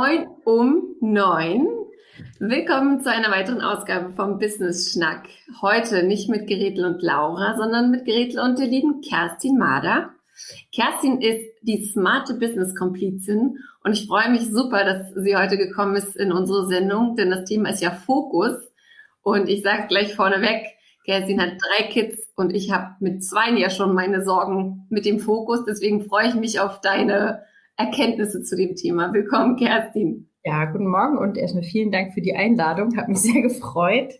Moin um neun. Willkommen zu einer weiteren Ausgabe vom Business Schnack. Heute nicht mit Gretel und Laura, sondern mit Gretel und der lieben Kerstin Mader. Kerstin ist die smarte Business-Komplizin und ich freue mich super, dass sie heute gekommen ist in unsere Sendung, denn das Thema ist ja Fokus. Und ich sage gleich vorneweg, Kerstin hat drei Kids und ich habe mit zwei ja schon meine Sorgen mit dem Fokus. Deswegen freue ich mich auf deine Erkenntnisse zu dem Thema. Willkommen, Kerstin. Ja, guten Morgen und erstmal vielen Dank für die Einladung. Hat mich sehr gefreut.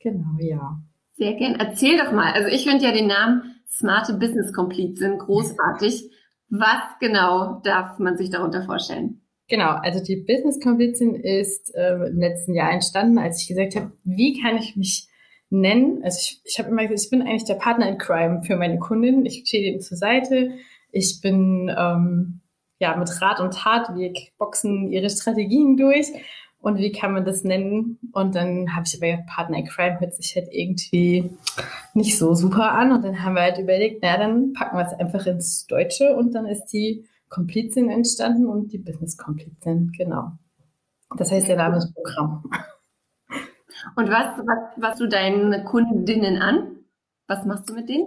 Genau, ja. Sehr gern. Erzähl doch mal. Also ich finde ja den Namen smarte Business Komplizin großartig. Was genau darf man sich darunter vorstellen? Genau, also die Business Komplizin ist äh, im letzten Jahr entstanden, als ich gesagt habe, wie kann ich mich nennen? Also ich, ich habe immer gesagt, ich bin eigentlich der Partner in Crime für meine Kundin. Ich stehe ihnen zur Seite. Ich bin ähm, ja mit Rat und Tat, wir boxen ihre Strategien durch und wie kann man das nennen? Und dann habe ich aber Partner in Crime hört sich halt irgendwie nicht so super an. Und dann haben wir halt überlegt, na dann packen wir es einfach ins Deutsche und dann ist die Komplizin entstanden und die Business-Komplizin, genau. Das heißt, der Name ist Programm. Und was, was, was du deinen Kundinnen an? Was machst du mit denen?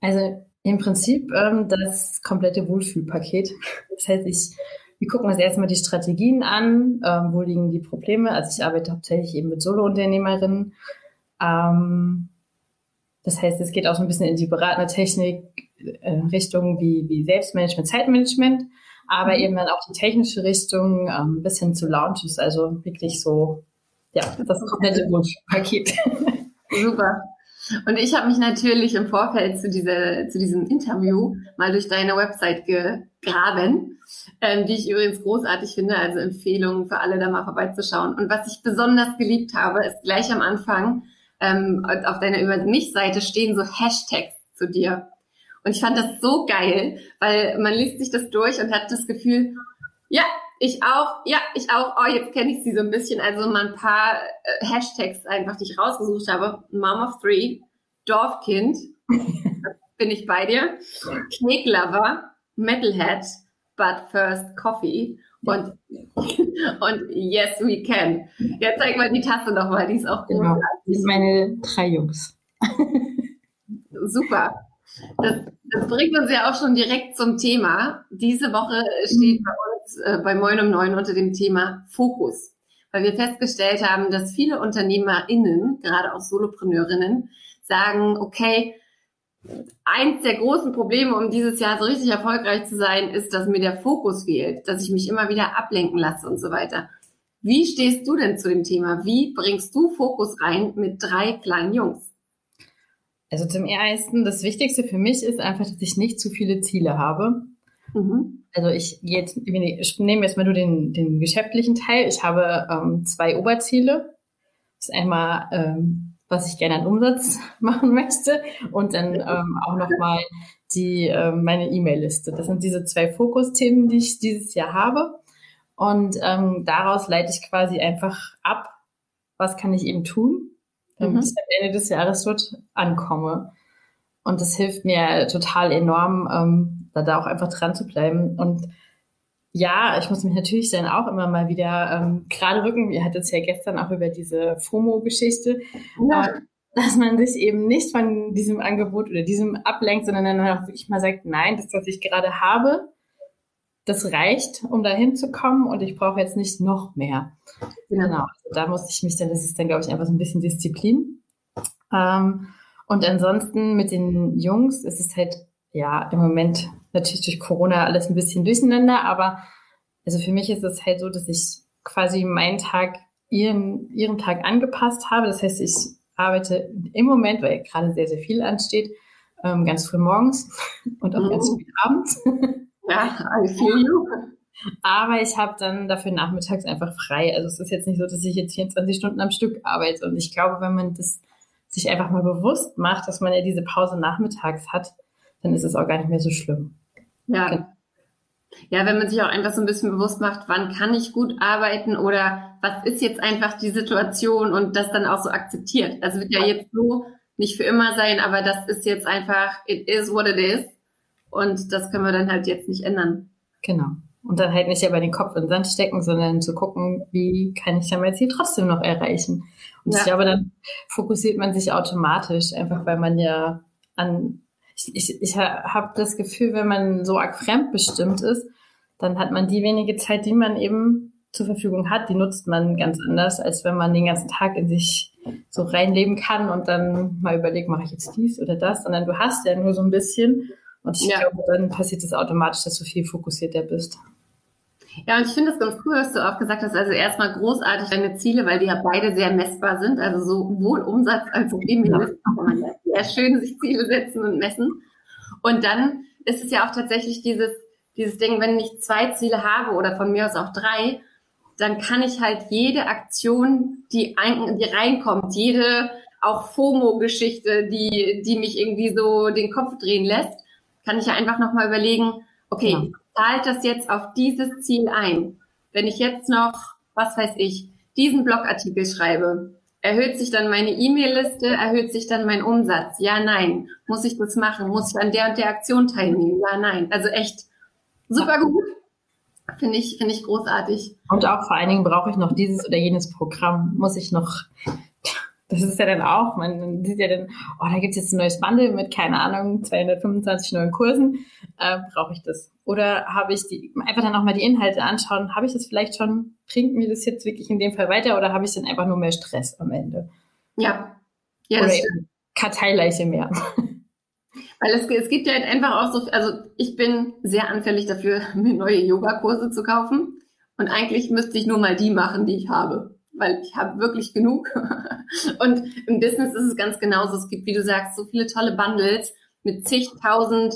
Also im Prinzip ähm, das komplette Wohlfühlpaket. Das heißt, ich wir gucken uns erstmal die Strategien an, ähm, wo liegen die Probleme. Also ich arbeite hauptsächlich eben mit Solo-Unternehmerinnen. Ähm, das heißt, es geht auch so ein bisschen in die beratende Technik äh, Richtung wie, wie Selbstmanagement, Zeitmanagement, aber mhm. eben dann auch die technische Richtung ähm, bis hin zu Launches. Also wirklich so, ja, das komplette Wunschpaket. Super. Und ich habe mich natürlich im Vorfeld zu, dieser, zu diesem Interview mal durch deine Website gegraben, ähm, die ich übrigens großartig finde, also Empfehlungen für alle da mal vorbeizuschauen. Und was ich besonders geliebt habe, ist gleich am Anfang ähm, auf deiner Über mich-Seite stehen so Hashtags zu dir. Und ich fand das so geil, weil man liest sich das durch und hat das Gefühl, ja, ich auch, ja, ich auch. Oh, jetzt kenne ich sie so ein bisschen. Also mal ein paar äh, Hashtags einfach, die ich rausgesucht habe. Mom of Three, Dorfkind, bin ich bei dir. Knicklover, Metalhead, But First Coffee und, und Yes We Can. Jetzt zeig mal die Tasse nochmal, die ist auch großartig. Genau. Das sind meine drei Jungs. Super. Das, das bringt uns ja auch schon direkt zum Thema. Diese Woche steht bei uns äh, bei Moin um Neun unter dem Thema Fokus, weil wir festgestellt haben, dass viele UnternehmerInnen, gerade auch Solopreneurinnen, sagen, okay, eins der großen Probleme, um dieses Jahr so richtig erfolgreich zu sein, ist, dass mir der Fokus fehlt, dass ich mich immer wieder ablenken lasse und so weiter. Wie stehst du denn zu dem Thema? Wie bringst du Fokus rein mit drei kleinen Jungs? Also zum ersten, das Wichtigste für mich ist einfach, dass ich nicht zu viele Ziele habe. Mhm. Also ich jetzt, ich nehme jetzt mal nur den, den geschäftlichen Teil. Ich habe ähm, zwei Oberziele. Das ist einmal, ähm, was ich gerne an Umsatz machen möchte und dann ähm, auch nochmal die, äh, meine E-Mail-Liste. Das sind diese zwei Fokusthemen, die ich dieses Jahr habe. Und ähm, daraus leite ich quasi einfach ab, was kann ich eben tun, damit mhm. ich am Ende des Jahres dort ankomme. Und das hilft mir total enorm, ähm, da, da auch einfach dran zu bleiben. Und ja, ich muss mich natürlich dann auch immer mal wieder ähm, gerade rücken. Wir hatten es ja gestern auch über diese FOMO-Geschichte. Ja. Äh, dass man sich eben nicht von diesem Angebot oder diesem ablenkt, sondern dann auch wirklich mal sagt, nein, das, was ich gerade habe, das reicht, um da hinzukommen und ich brauche jetzt nicht noch mehr. Genau. genau. Also da musste ich mich dann, das ist dann, glaube ich, einfach so ein bisschen Disziplin. Ähm, und ansonsten mit den Jungs ist es halt, ja, im Moment natürlich durch Corona alles ein bisschen durcheinander, aber also für mich ist es halt so, dass ich quasi meinen Tag ihren, ihren Tag angepasst habe. Das heißt, ich arbeite im Moment, weil gerade sehr, sehr viel ansteht, ähm, ganz früh morgens und auch mhm. ganz früh abends. Ja, I feel you. Aber ich habe dann dafür nachmittags einfach frei. Also es ist jetzt nicht so, dass ich jetzt 24 Stunden am Stück arbeite. Und ich glaube, wenn man das sich einfach mal bewusst macht, dass man ja diese Pause nachmittags hat, dann ist es auch gar nicht mehr so schlimm. Ja. Genau. Ja, wenn man sich auch einfach so ein bisschen bewusst macht, wann kann ich gut arbeiten oder was ist jetzt einfach die Situation und das dann auch so akzeptiert. Also wird ja jetzt so nicht für immer sein, aber das ist jetzt einfach, it is what it is. Und das können wir dann halt jetzt nicht ändern. Genau. Und dann halt nicht aber den Kopf in den Sand stecken, sondern zu gucken, wie kann ich dann mein Ziel trotzdem noch erreichen. Und ja. ich glaube, dann fokussiert man sich automatisch, einfach weil man ja an ich, ich, ich habe das Gefühl, wenn man so arg fremdbestimmt ist, dann hat man die wenige Zeit, die man eben zur Verfügung hat, die nutzt man ganz anders, als wenn man den ganzen Tag in sich so reinleben kann und dann mal überlegt, mache ich jetzt dies oder das, sondern du hast ja nur so ein bisschen und ich ja. glaube, dann passiert es automatisch, dass du viel fokussierter bist. Ja, und ich finde es ganz cool, was du auch gesagt hast. Also erstmal großartig deine Ziele, weil die ja beide sehr messbar sind. Also sowohl Umsatz als auch E-Mail. Ja. Sehr schön sich Ziele setzen und messen. Und dann ist es ja auch tatsächlich dieses, dieses Ding, wenn ich zwei Ziele habe oder von mir aus auch drei, dann kann ich halt jede Aktion, die, ein, die reinkommt, jede auch FOMO-Geschichte, die, die mich irgendwie so den Kopf drehen lässt, kann ich ja einfach nochmal überlegen, okay, ja zahlt das jetzt auf dieses Ziel ein? Wenn ich jetzt noch, was weiß ich, diesen Blogartikel schreibe, erhöht sich dann meine E-Mail-Liste, erhöht sich dann mein Umsatz? Ja, nein. Muss ich das machen? Muss ich an der und der Aktion teilnehmen? Ja, nein. Also echt super gut. Finde ich, finde ich großartig. Und auch vor allen Dingen brauche ich noch dieses oder jenes Programm. Muss ich noch das ist ja dann auch, man sieht ja dann, oh, da gibt es jetzt ein neues Bundle mit, keine Ahnung, 225 neuen Kursen. Äh, Brauche ich das? Oder habe ich die, einfach dann auch mal die Inhalte anschauen, habe ich das vielleicht schon, bringt mir das jetzt wirklich in dem Fall weiter oder habe ich dann einfach nur mehr Stress am Ende? Ja. ja oder Karteileiche mehr. Weil es, es gibt ja halt einfach auch so, also ich bin sehr anfällig dafür, mir neue Yogakurse zu kaufen. Und eigentlich müsste ich nur mal die machen, die ich habe weil ich habe wirklich genug. und im Business ist es ganz genauso. Es gibt, wie du sagst, so viele tolle Bundles mit zigtausend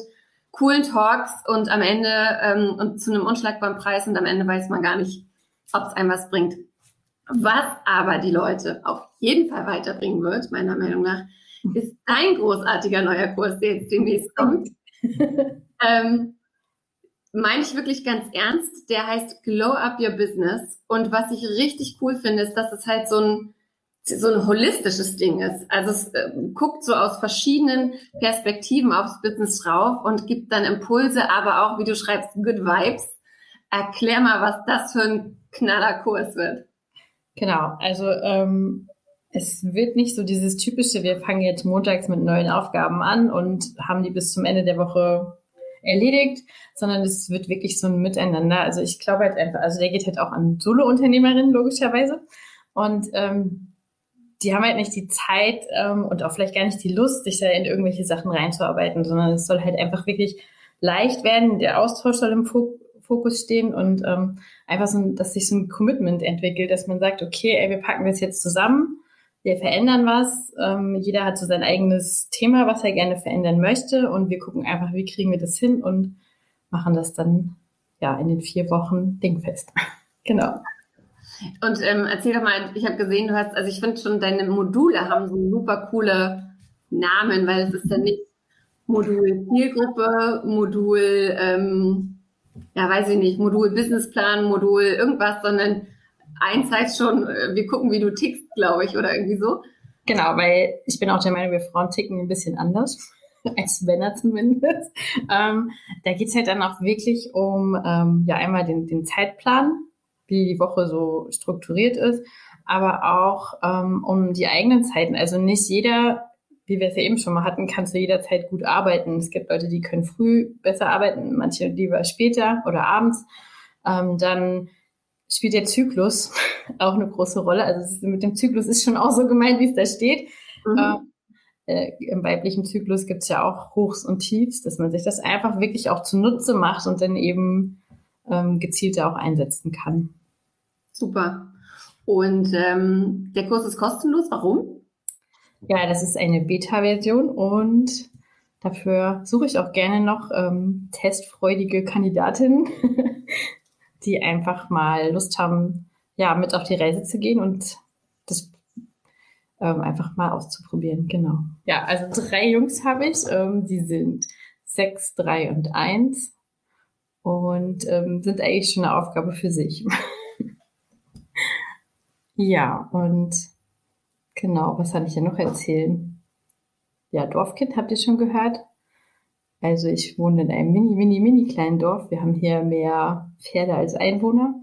coolen Talks und am Ende ähm, und zu einem unschlagbaren Preis und am Ende weiß man gar nicht, ob es einem was bringt. Was aber die Leute auf jeden Fall weiterbringen wird, meiner Meinung nach, ist ein großartiger neuer Kurs, der jetzt demnächst kommt. ähm, meine ich wirklich ganz ernst. Der heißt Glow Up Your Business. Und was ich richtig cool finde, ist, dass es halt so ein, so ein holistisches Ding ist. Also es äh, guckt so aus verschiedenen Perspektiven aufs Business drauf und gibt dann Impulse, aber auch, wie du schreibst, Good Vibes. Erklär mal, was das für ein Knallerkurs wird. Genau, also ähm, es wird nicht so dieses typische, wir fangen jetzt montags mit neuen Aufgaben an und haben die bis zum Ende der Woche erledigt, sondern es wird wirklich so ein Miteinander. Also ich glaube halt einfach, also der geht halt auch an Solo-Unternehmerinnen logischerweise und ähm, die haben halt nicht die Zeit ähm, und auch vielleicht gar nicht die Lust, sich da in irgendwelche Sachen reinzuarbeiten, sondern es soll halt einfach wirklich leicht werden. Der Austausch soll im Fokus stehen und ähm, einfach so, dass sich so ein Commitment entwickelt, dass man sagt, okay, ey, wir packen das jetzt zusammen wir verändern was. Ähm, jeder hat so sein eigenes Thema, was er gerne verändern möchte. Und wir gucken einfach, wie kriegen wir das hin und machen das dann ja in den vier Wochen dingfest. genau. Und ähm, erzähl doch mal, ich habe gesehen, du hast, also ich finde schon, deine Module haben so super coole Namen, weil es ist ja nicht Modul Zielgruppe, Modul, ähm, ja weiß ich nicht, Modul Businessplan, Modul irgendwas, sondern eins heißt schon, äh, wir gucken, wie du tickst, glaube ich, oder irgendwie so. Genau, weil ich bin auch der Meinung, wir Frauen ticken ein bisschen anders, als Männer zumindest. Ähm, da geht's halt dann auch wirklich um ähm, ja einmal den, den Zeitplan, wie die Woche so strukturiert ist, aber auch ähm, um die eigenen Zeiten. Also nicht jeder wie wir es ja eben schon mal hatten, kannst du jederzeit gut arbeiten. Es gibt Leute, die können früh besser arbeiten, manche lieber später oder abends. Ähm, dann spielt der Zyklus auch eine große Rolle. Also mit dem Zyklus ist schon auch so gemeint, wie es da steht. Mhm. Ähm, äh, Im weiblichen Zyklus gibt es ja auch Hochs und Tiefs, dass man sich das einfach wirklich auch zunutze macht und dann eben ähm, gezielter auch einsetzen kann. Super. Und ähm, der Kurs ist kostenlos. Warum? Ja, das ist eine Beta-Version und dafür suche ich auch gerne noch ähm, testfreudige Kandidatinnen, die einfach mal Lust haben, ja, mit auf die Reise zu gehen und das ähm, einfach mal auszuprobieren. Genau. Ja, also drei Jungs habe ich. Ähm, die sind sechs, drei und eins und ähm, sind eigentlich schon eine Aufgabe für sich. ja, und Genau, was kann ich ja noch erzählen? Ja, Dorfkind habt ihr schon gehört. Also ich wohne in einem mini, mini, mini kleinen Dorf. Wir haben hier mehr Pferde als Einwohner.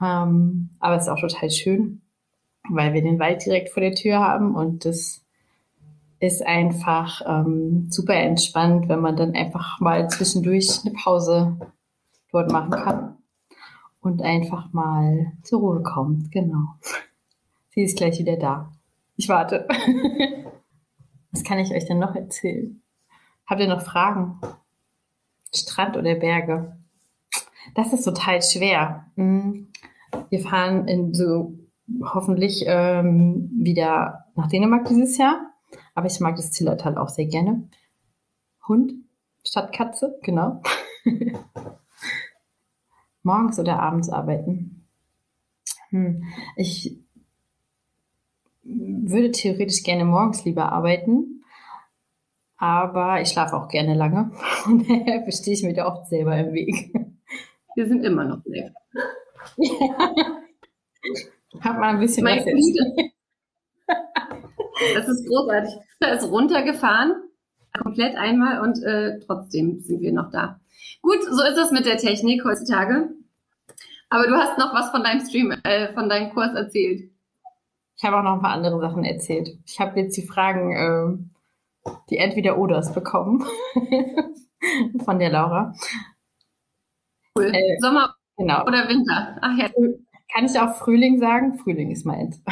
Ähm, aber es ist auch total schön, weil wir den Wald direkt vor der Tür haben und das ist einfach ähm, super entspannt, wenn man dann einfach mal zwischendurch eine Pause dort machen kann und einfach mal zur Ruhe kommt. Genau. Sie ist gleich wieder da. Ich warte. Was kann ich euch denn noch erzählen? Habt ihr noch Fragen? Strand oder Berge? Das ist total schwer. Hm. Wir fahren in so hoffentlich ähm, wieder nach Dänemark dieses Jahr. Aber ich mag das Zillertal auch sehr gerne. Hund statt Katze, genau. Morgens oder abends arbeiten? Hm. Ich würde theoretisch gerne morgens lieber arbeiten, aber ich schlafe auch gerne lange. Und daher bestehe ich mir da oft selber im Weg. Wir sind immer noch leer. Ja. Hat man ein bisschen mein was Das ist großartig. Er ist runtergefahren, komplett einmal und äh, trotzdem sind wir noch da. Gut, so ist es mit der Technik heutzutage. Aber du hast noch was von deinem Stream, äh, von deinem Kurs erzählt. Ich habe auch noch ein paar andere Sachen erzählt. Ich habe jetzt die Fragen, äh, die Entweder-Oders bekommen von der Laura. Cool. Äh, Sommer genau. oder Winter? Ach ja. Kann ich auch Frühling sagen? Frühling ist meins.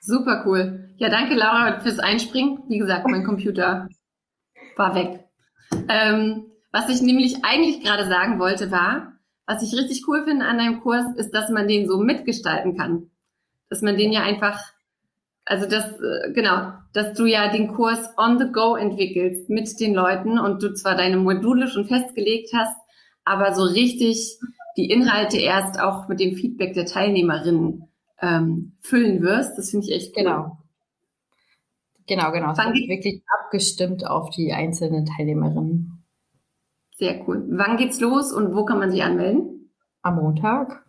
Super cool. Ja, danke Laura fürs Einspringen. Wie gesagt, mein Computer war weg. Ähm, was ich nämlich eigentlich gerade sagen wollte, war, was ich richtig cool finde an deinem Kurs, ist, dass man den so mitgestalten kann dass man den ja einfach, also das, äh, genau, dass du ja den Kurs on the go entwickelst mit den Leuten und du zwar deine Module schon festgelegt hast, aber so richtig die Inhalte erst auch mit dem Feedback der Teilnehmerinnen ähm, füllen wirst. Das finde ich echt cool. Genau. Genau, genau. Es wird wirklich abgestimmt auf die einzelnen Teilnehmerinnen. Sehr cool. Wann geht's los und wo kann man sich anmelden? Am Montag.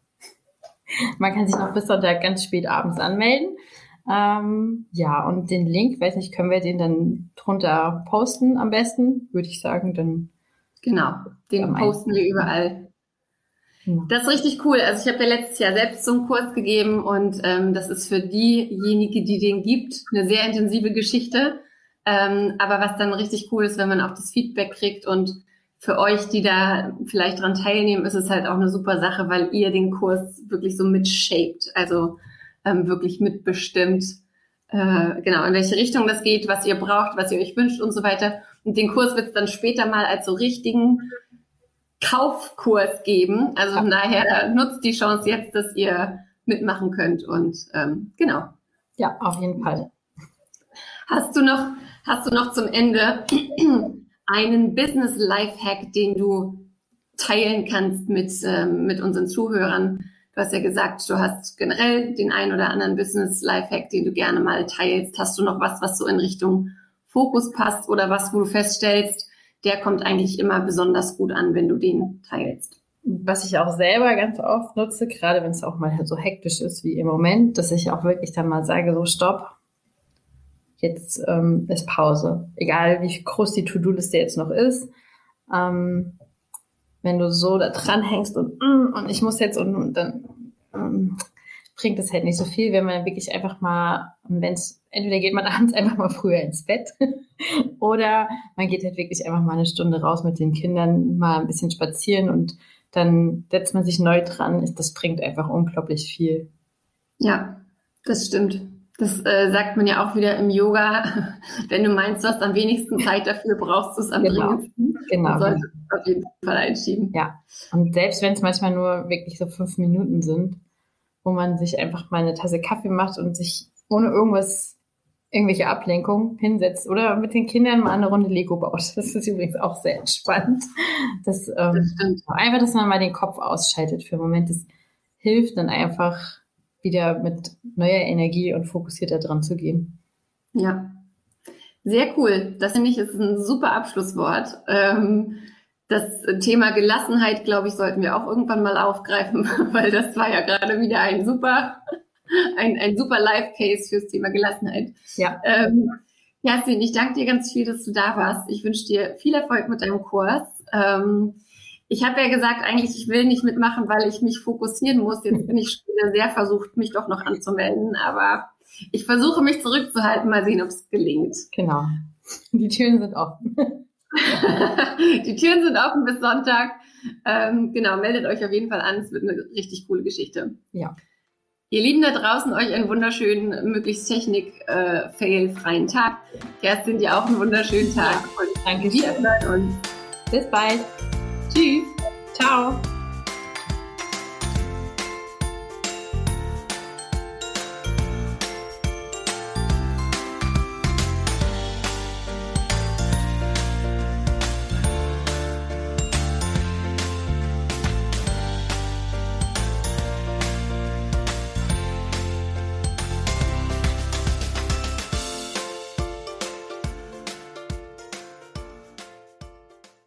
Man kann sich noch bis Sonntag ganz spät abends anmelden. Ähm, ja, und den Link, weiß nicht, können wir den dann drunter posten am besten, würde ich sagen. Dann genau, den posten wir überall. Genau. Das ist richtig cool. Also ich habe ja letztes Jahr selbst so einen Kurs gegeben und ähm, das ist für diejenige, die den gibt, eine sehr intensive Geschichte. Ähm, aber was dann richtig cool ist, wenn man auch das Feedback kriegt und für euch, die da vielleicht dran teilnehmen, ist es halt auch eine super Sache, weil ihr den Kurs wirklich so mitshaped, also ähm, wirklich mitbestimmt, äh, genau, in welche Richtung das geht, was ihr braucht, was ihr euch wünscht und so weiter. Und den Kurs wird es dann später mal als so richtigen Kaufkurs geben. Also von daher nutzt die Chance jetzt, dass ihr mitmachen könnt und ähm, genau. Ja, auf jeden Fall. Hast du noch, hast du noch zum Ende einen Business Lifehack, den du teilen kannst mit, ähm, mit unseren Zuhörern? Du hast ja gesagt, du hast generell den einen oder anderen Business Lifehack, den du gerne mal teilst. Hast du noch was, was so in Richtung Fokus passt oder was, wo du feststellst, der kommt eigentlich immer besonders gut an, wenn du den teilst? Was ich auch selber ganz oft nutze, gerade wenn es auch mal so hektisch ist wie im Moment, dass ich auch wirklich dann mal sage, so stopp, jetzt ähm, ist Pause. Egal wie groß die To-Do-Liste jetzt noch ist. Ähm, wenn du so da dran hängst und, mm, und ich muss jetzt und, und dann ähm, bringt es halt nicht so viel, wenn man wirklich einfach mal wenn es, entweder geht man abends einfach mal früher ins Bett oder man geht halt wirklich einfach mal eine Stunde raus mit den Kindern, mal ein bisschen spazieren und dann setzt man sich neu dran. Das bringt einfach unglaublich viel. Ja, das stimmt. Das äh, sagt man ja auch wieder im Yoga. Wenn du meinst, du hast am wenigsten Zeit dafür, brauchst du es am genau. dringendsten. Genau. Du solltest es auf jeden Fall einschieben. Ja. Und selbst wenn es manchmal nur wirklich so fünf Minuten sind, wo man sich einfach mal eine Tasse Kaffee macht und sich ohne irgendwas, irgendwelche Ablenkung hinsetzt oder mit den Kindern mal eine Runde Lego baut. Das ist übrigens auch sehr entspannt. Das, ähm, das stimmt. Einfach, dass man mal den Kopf ausschaltet für einen Moment. Das hilft dann einfach wieder mit neuer Energie und fokussierter dran zu gehen. Ja, sehr cool. Das finde ich ist ein super Abschlusswort. Ähm, das Thema Gelassenheit, glaube ich, sollten wir auch irgendwann mal aufgreifen, weil das war ja gerade wieder ein super, ein, ein super Live-Case fürs Thema Gelassenheit. Ja. Ähm, Jasmin, ich danke dir ganz viel, dass du da warst. Ich wünsche dir viel Erfolg mit deinem Kurs. Ähm, ich habe ja gesagt, eigentlich, ich will nicht mitmachen, weil ich mich fokussieren muss. Jetzt bin ich wieder sehr versucht, mich doch noch anzumelden. Aber ich versuche mich zurückzuhalten, mal sehen, ob es gelingt. Genau. Die Türen sind offen. Die Türen sind offen bis Sonntag. Ähm, genau, meldet euch auf jeden Fall an. Es wird eine richtig coole Geschichte. Ja. Ihr Lieben da draußen, euch einen wunderschönen, möglichst Technik-Fail-freien äh, Tag. Kerstin, dir auch einen wunderschönen Tag. Ja, und danke. Wir hören uns. Bis bald. Tschüss. Ciao.